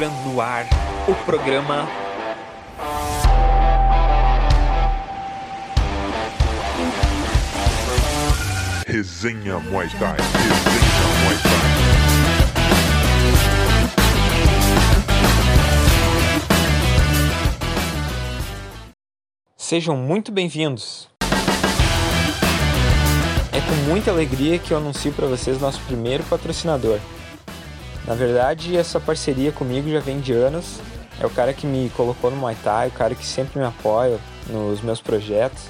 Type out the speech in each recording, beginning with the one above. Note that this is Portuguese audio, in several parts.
entrando no ar o programa Resenha Muay Thai. Resenha Muay Thai. Sejam muito bem-vindos. É com muita alegria que eu anuncio para vocês nosso primeiro patrocinador. Na verdade, essa parceria comigo já vem de anos. É o cara que me colocou no Muay Thai, o cara que sempre me apoia nos meus projetos.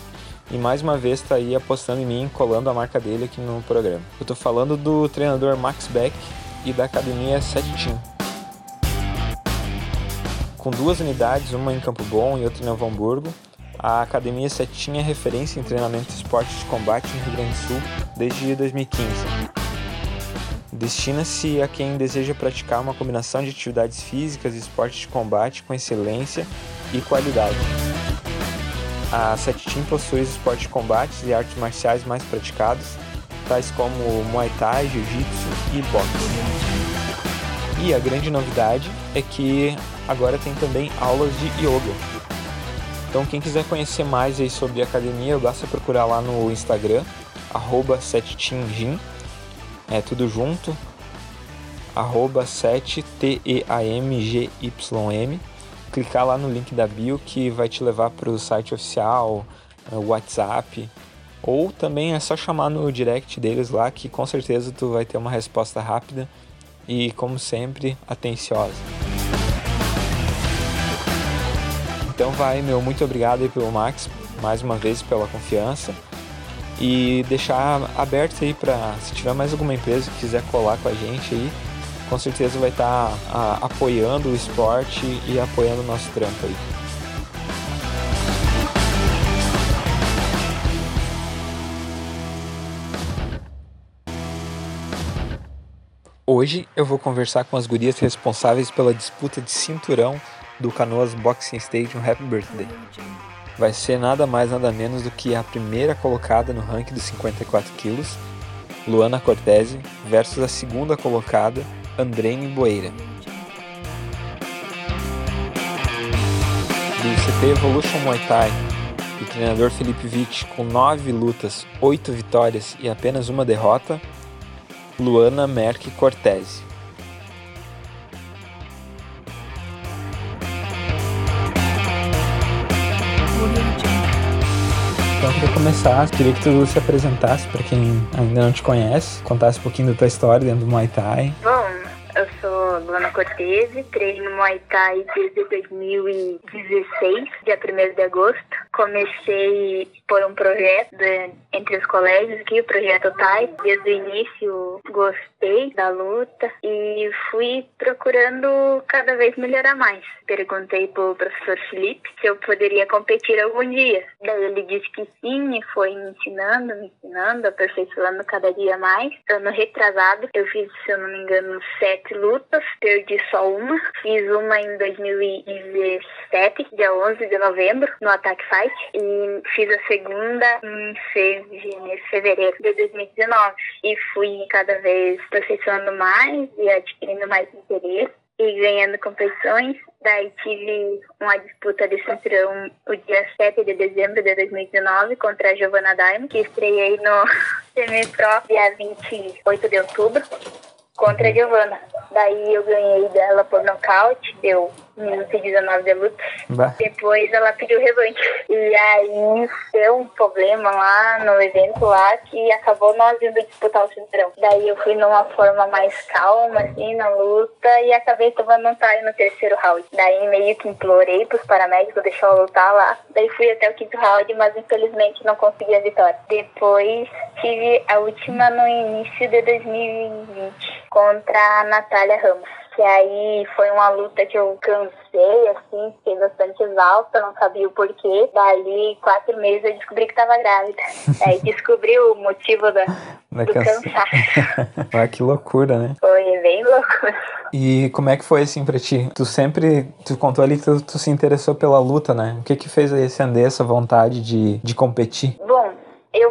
E mais uma vez está aí apostando em mim, colando a marca dele aqui no programa. Eu estou falando do treinador Max Beck e da academia Sete Team. Com duas unidades, uma em Campo Bom e outra em Novo Hamburgo, a Academia Setinha é referência em treinamento de esportes de combate no Rio Grande do Sul desde 2015. Destina-se a quem deseja praticar uma combinação de atividades físicas e esportes de combate com excelência e qualidade. A Setim possui os esportes de combate e artes marciais mais praticados, tais como Muay Thai, Jiu-Jitsu e boxe. E a grande novidade é que agora tem também aulas de yoga. Então quem quiser conhecer mais sobre a academia, basta procurar lá no Instagram, arroba 7teamgym, é tudo junto, arroba 7teamgym, clicar lá no link da bio que vai te levar para o site oficial, o WhatsApp, ou também é só chamar no direct deles lá que com certeza tu vai ter uma resposta rápida e como sempre atenciosa. Então vai, meu muito obrigado aí pelo Max, mais uma vez pela confiança. E deixar aberto aí para se tiver mais alguma empresa que quiser colar com a gente aí, com certeza vai estar tá, apoiando o esporte e apoiando o nosso trampo aí. Hoje eu vou conversar com as gurias responsáveis pela disputa de cinturão do Canoas Boxing Stadium Happy Birthday. Vai ser nada mais nada menos do que a primeira colocada no ranking dos 54 quilos, Luana Cortese, versus a segunda colocada, Andrene Boeira. Do CT Evolution Muay Thai, o treinador Felipe Witt, com 9 lutas, 8 vitórias e apenas uma derrota, Luana Merck Cortese. Começar, queria que tu se apresentasse para quem ainda não te conhece, contasse um pouquinho da tua história dentro do Muay Thai. Bom, eu sou Luana Cortese, treino Muay Thai desde 2016, dia 1 de agosto. Comecei por um projeto de, entre os colégios aqui, o Projeto Thai. Desde o início gostei da luta e fui procurando cada vez melhorar mais. Perguntei pro professor Felipe se eu poderia competir algum dia. Daí ele disse que sim e foi me ensinando, me ensinando, aperfeiçoando cada dia mais. Ano retrasado, eu fiz, se eu não me engano, sete lutas, perdi só uma. Fiz uma em 2017, dia 11 de novembro, no Attack Fight, e fiz a segunda em fevereiro, de 2019. E fui cada vez aperfeiçoando mais e adquirindo mais interesse e ganhando competições. Daí tive uma disputa de cinturão o dia 7 de dezembro de 2019 contra a Giovanna Daimon, que estreiei no Semi-Pro dia 28 de outubro contra a Giovanna. Daí eu ganhei dela por nocaute, deu minuto e 19 de luta. Bah. Depois ela pediu revanche. E aí deu um problema lá no evento lá que acabou nós indo disputar o cinturão. Daí eu fui numa forma mais calma, assim, na luta e acabei tomando um tire no terceiro round. Daí meio que implorei pros paramédicos deixar eu lutar lá. Daí fui até o quinto round, mas infelizmente não consegui a vitória. Depois tive a última no início de 2020 contra a Natália Ramos. Que aí foi uma luta que eu cansei, assim, fiquei bastante exausta, não sabia o porquê. Dali, quatro meses, eu descobri que estava grávida. aí descobri o motivo da, Vai do cansar. cansaço. ah, que loucura, né? Foi bem louco. E como é que foi assim pra ti? Tu sempre, tu contou ali que tu, tu se interessou pela luta, né? O que que fez aí acender essa vontade de, de competir?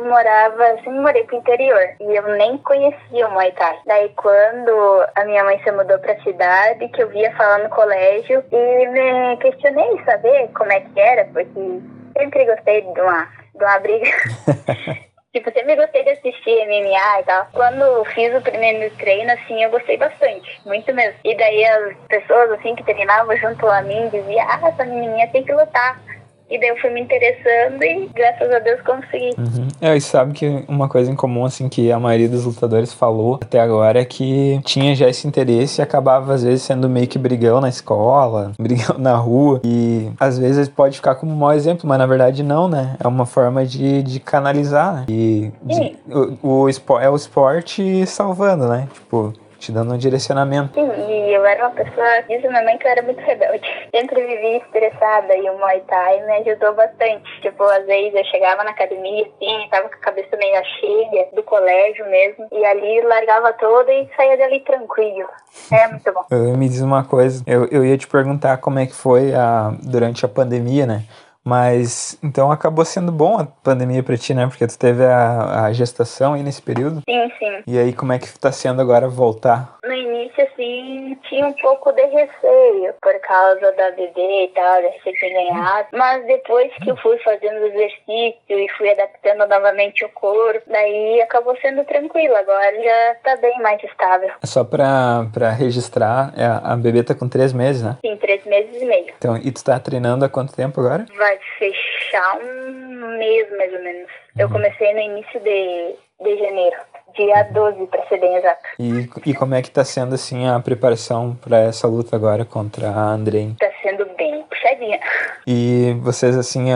Bom, eu morava, assim, morei pro interior e eu nem conhecia o Muay Thai. Daí quando a minha mãe se mudou pra cidade, que eu via falar no colégio e me questionei saber como é que era, porque sempre gostei de uma, de uma briga. Tipo, sempre gostei de assistir MMA e tal. Quando fiz o primeiro treino, assim, eu gostei bastante. Muito mesmo. E daí as pessoas, assim, que treinavam junto a mim diziam, ah, essa menininha tem que lutar. E daí eu fui me interessando e graças a Deus consegui. Uhum. É, e sabe que uma coisa em comum, assim, que a maioria dos lutadores falou até agora é que tinha já esse interesse e acabava, às vezes, sendo meio que brigão na escola, brigão na rua. E às vezes pode ficar como um mau exemplo, mas na verdade não, né? É uma forma de, de canalizar, né? E de, o, o é o esporte salvando, né? Tipo, te dando um direcionamento. Sim, e eu era uma pessoa, diz a minha mãe que eu era muito rebelde. Sempre vivia estressada e o Muay Thai me ajudou bastante. Tipo, às vezes eu chegava na academia, assim, tava com a cabeça meio cheia, do colégio mesmo, e ali largava toda e saía dali tranquilo. É muito bom. me diz uma coisa, eu, eu ia te perguntar como é que foi a, durante a pandemia, né? Mas então acabou sendo bom a pandemia pra ti, né? Porque tu teve a, a gestação aí nesse período. Sim, sim. E aí, como é que tá sendo agora voltar? No início, assim, tinha um pouco de receio por causa da bebê e tal, de ser ganhado. Mas depois que eu fui fazendo exercício e fui adaptando novamente o corpo, daí acabou sendo tranquilo. Agora já tá bem mais estável. É só pra, pra registrar, é, a bebê tá com três meses, né? Sim, três meses e meio. Então, e tu tá treinando há quanto tempo agora? Vai fechar um mês, mais ou menos. Eu Uhum. comecei no início de, de janeiro. Dia 12, pra ser bem exato. E, e como é que tá sendo, assim, a preparação pra essa luta agora contra a Andrei? Tá sendo bem puxadinha. E vocês, assim,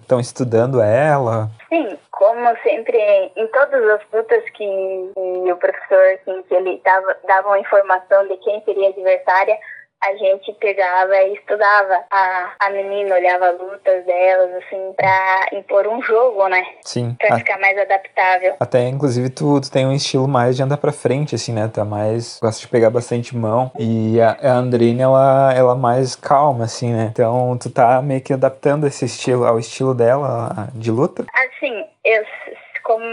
estão estudando ela? Sim, como sempre, em todas as lutas que, que o professor, assim, que ele dava, dava uma informação de quem seria adversária, a gente pegava e estudava a, a menina, olhava lutas delas, assim, pra impor um jogo, né? Sim. Pra A- ficar mais adaptável. Até, inclusive, tu, tu tem um estilo mais de andar pra frente, assim, né? É mais... Gosta de pegar bastante mão. E a, a Andrine, ela, ela é mais calma, assim, né? Então, tu tá meio que adaptando esse estilo ao estilo dela de luta. Assim, eu, como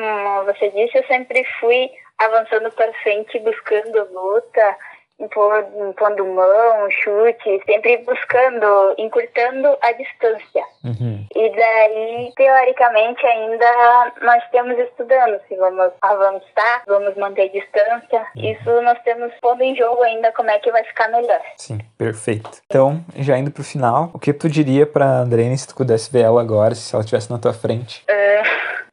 você disse, eu sempre fui avançando para frente, buscando luta, impondo mão, chute, sempre buscando, encurtando a distância. Uhum. E daí, teoricamente, ainda nós temos estudando se vamos avançar, vamos manter distância. Isso nós temos pondo em jogo ainda como é que vai ficar melhor. Sim, perfeito. Então, já indo pro final, o que tu diria pra Andrine se tu pudesse ver ela agora, se ela estivesse na tua frente? Ah,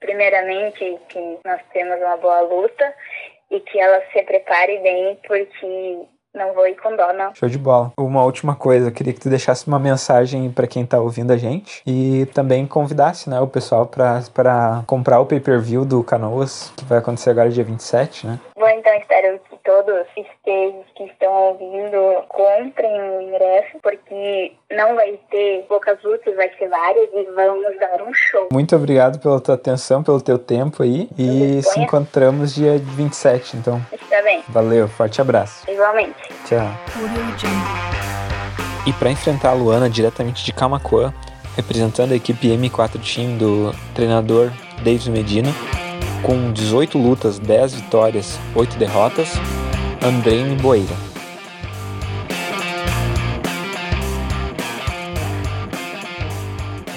primeiramente, que nós temos uma boa luta e que ela se prepare bem, porque não vou ir com dó, não. Show de bola. Uma última coisa, eu queria que tu deixasse uma mensagem pra quem tá ouvindo a gente e também convidasse, né, o pessoal pra, pra comprar o pay-per-view do Canoas, que vai acontecer agora dia 27, né? Então espero que todos estejam que estão ouvindo comprem o ingresso, porque não vai ter poucas lutas, vai ser várias e vamos dar um show. Muito obrigado pela tua atenção, pelo teu tempo aí e se encontramos dia 27, então. Está bem, Valeu, forte abraço. igualmente. Tchau. E para enfrentar a Luana diretamente de Camacuã, representando a equipe M4 Team do treinador Davis Medina, com 18 lutas, 10 vitórias, 8 derrotas, Andreine Boeira.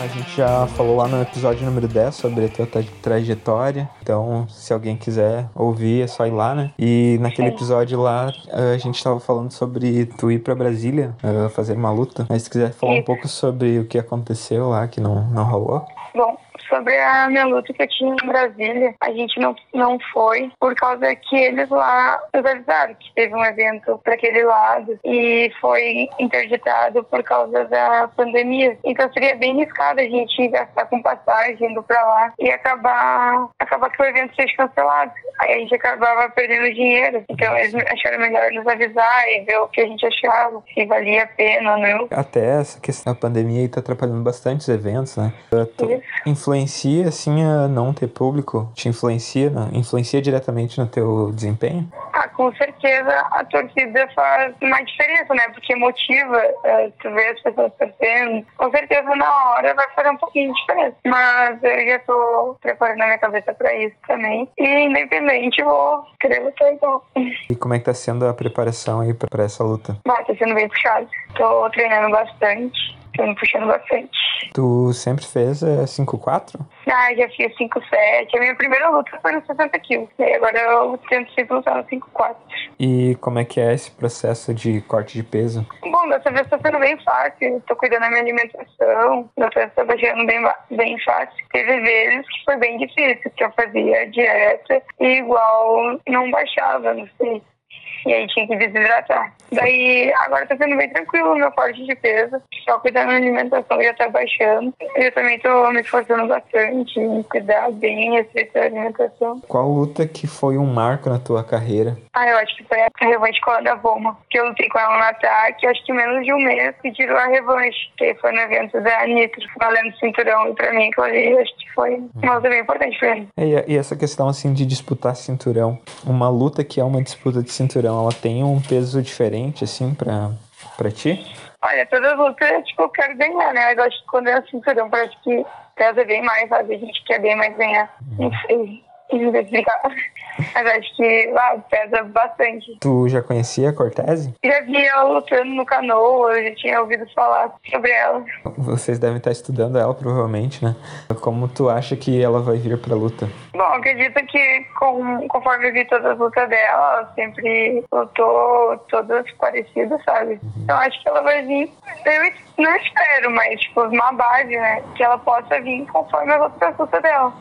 A gente já falou lá no episódio número 10 sobre a tua tra- trajetória. Então, se alguém quiser ouvir, é só ir lá, né? E naquele episódio lá, a gente tava falando sobre tu ir pra Brasília eh, fazer uma luta. Mas se quiser falar um pouco sobre o que aconteceu lá, que não, não rolou. Bom, sobre a minha luta que eu tinha em Brasília, a gente não, não foi por causa que eles lá nos avisaram que teve um evento para aquele lado e foi interditado por causa da pandemia. Então seria bem arriscado a gente gastar com passagem indo para lá e acabar, acabar que o evento seja cancelado. Aí a gente acabava perdendo dinheiro. Então eles acharam melhor nos avisar e ver o que a gente achava, se valia a pena ou não. Até essa questão da pandemia aí tá atrapalhando bastante os eventos, né? Tu influencia, assim, a não ter público? Te influencia, né? influencia diretamente no teu desempenho? Ah, com certeza a torcida faz uma diferença, né? Porque motiva, uh, tu vê as pessoas torcendo. Com certeza na hora vai fazer um pouquinho de diferença. Mas eu já tô preparando a minha cabeça para isso também. E independente, vou querer lutar igual. E como é que tá sendo a preparação aí para essa luta? Bah, tá sendo bem puxado. Tô treinando bastante. Tô me puxando bastante. Tu sempre fez é, 5-4? Ah, já fiz 5-7. A minha primeira luta foi no 60 quilos. E agora eu tento sempre lutar no 5-4. E como é que é esse processo de corte de peso? Bom, dessa vez tá sendo bem fácil. Tô cuidando da minha alimentação. Dessa vez tá baixando bem, bem fácil. Teve vezes que foi bem difícil, que eu fazia dieta e igual não baixava, não sei. E aí tinha que desidratar. Daí agora tá sendo bem tranquilo meu corte de peso. Só cuidar da alimentação já tá baixando. Eu também tô me esforçando bastante em cuidar bem, respeitar a alimentação. Qual luta que foi um marco na tua carreira? Ah, eu acho que foi a revanche com a da Voma. Que eu lutei com ela no ataque, acho que menos de um mês pediram a revanche. Que foi no evento da Nitro, valendo cinturão. E pra mim, aquilo ali, acho que foi uma luta bem importante pra mim. E, e essa questão, assim, de disputar cinturão. Uma luta que é uma disputa de cinturão, ela tem um peso diferente, assim, pra, pra ti? Olha, todas as lutas, tipo, eu quero ganhar, né? Mas acho que quando é cinturão, parece que pesa bem mais, sabe? A gente quer bem mais ganhar. Não sei explicar. Mas acho que lá pesa bastante. Tu já conhecia a Cortese? Já vi ela lutando no canoa, eu já tinha ouvido falar sobre ela. Vocês devem estar estudando ela, provavelmente, né? Como tu acha que ela vai vir pra luta? Bom, acredito que com, conforme eu vi todas as lutas dela, ela sempre lutou todas parecidas, sabe? Uhum. Então acho que ela vai vir. Eu não espero, mas tipo, uma base, né? Que ela possa vir conforme as outras lutas dela.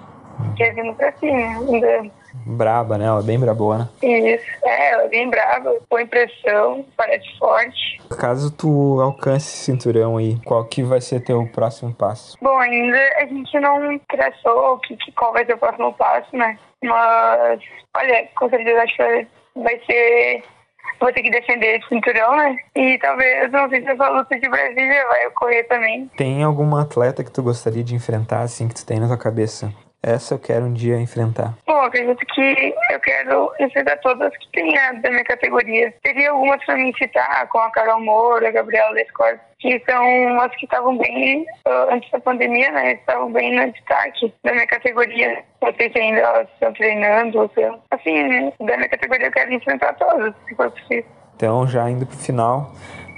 Que é vindo pra cima, ainda braba, né? Ela é bem brabona. Isso, é, ela é bem braba, põe pressão, parece forte. Caso tu alcance esse cinturão aí, qual que vai ser teu próximo passo? Bom, ainda a gente não traçou que, que, qual vai ser o próximo passo, né? Mas, olha, com certeza acho que vai ser vou ter que defender esse cinturão, né? E talvez, não sei se essa luta de Brasília vai ocorrer também. Tem alguma atleta que tu gostaria de enfrentar, assim, que tu tem na tua cabeça? Essa eu quero um dia enfrentar. Acredito que eu quero enfrentar todas que tem da minha categoria. Teria algumas pra mim citar, com a Carol Moura, a Gabriela Lescort, que são as que estavam bem, uh, antes da pandemia, né? Estavam bem no destaque da minha categoria. Não sei se ainda elas estão treinando, ou assim, da minha categoria eu quero enfrentar todas, se for possível. Então, já indo pro final,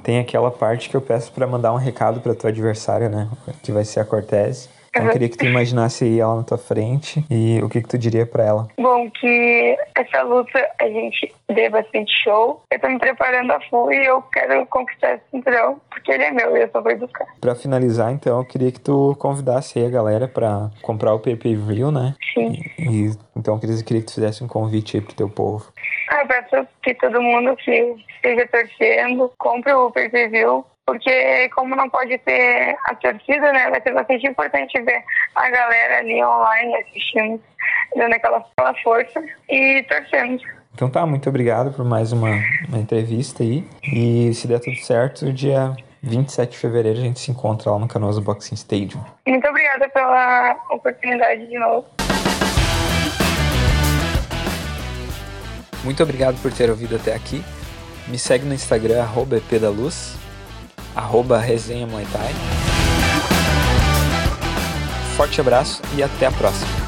tem aquela parte que eu peço para mandar um recado para tua adversária, né? Que vai ser a Cortez. Então, eu queria que tu imaginasse aí ela na tua frente e o que que tu diria para ela? Bom, que essa luta a gente dê bastante show. Eu tô me preparando a full e eu quero conquistar esse cinturão, porque ele é meu e eu só vou buscar. Pra finalizar, então, eu queria que tu convidasse aí a galera pra comprar o pay-per-view, né? Sim. E, e, então, eu queria que tu fizesse um convite aí pro teu povo. Ah, eu peço que todo mundo que esteja torcendo compre o pay-per-view porque como não pode ter a torcida, né, vai ser bastante importante ver a galera ali online assistindo, dando aquela, aquela força e torcendo. Então tá, muito obrigado por mais uma, uma entrevista aí. E se der tudo certo, dia 27 de fevereiro a gente se encontra lá no Canoas Boxing Stadium. Muito obrigada pela oportunidade de novo. Muito obrigado por ter ouvido até aqui. Me segue no Instagram, arroba epdaluz arroba resenha Muay Thai. Forte abraço e até a próxima.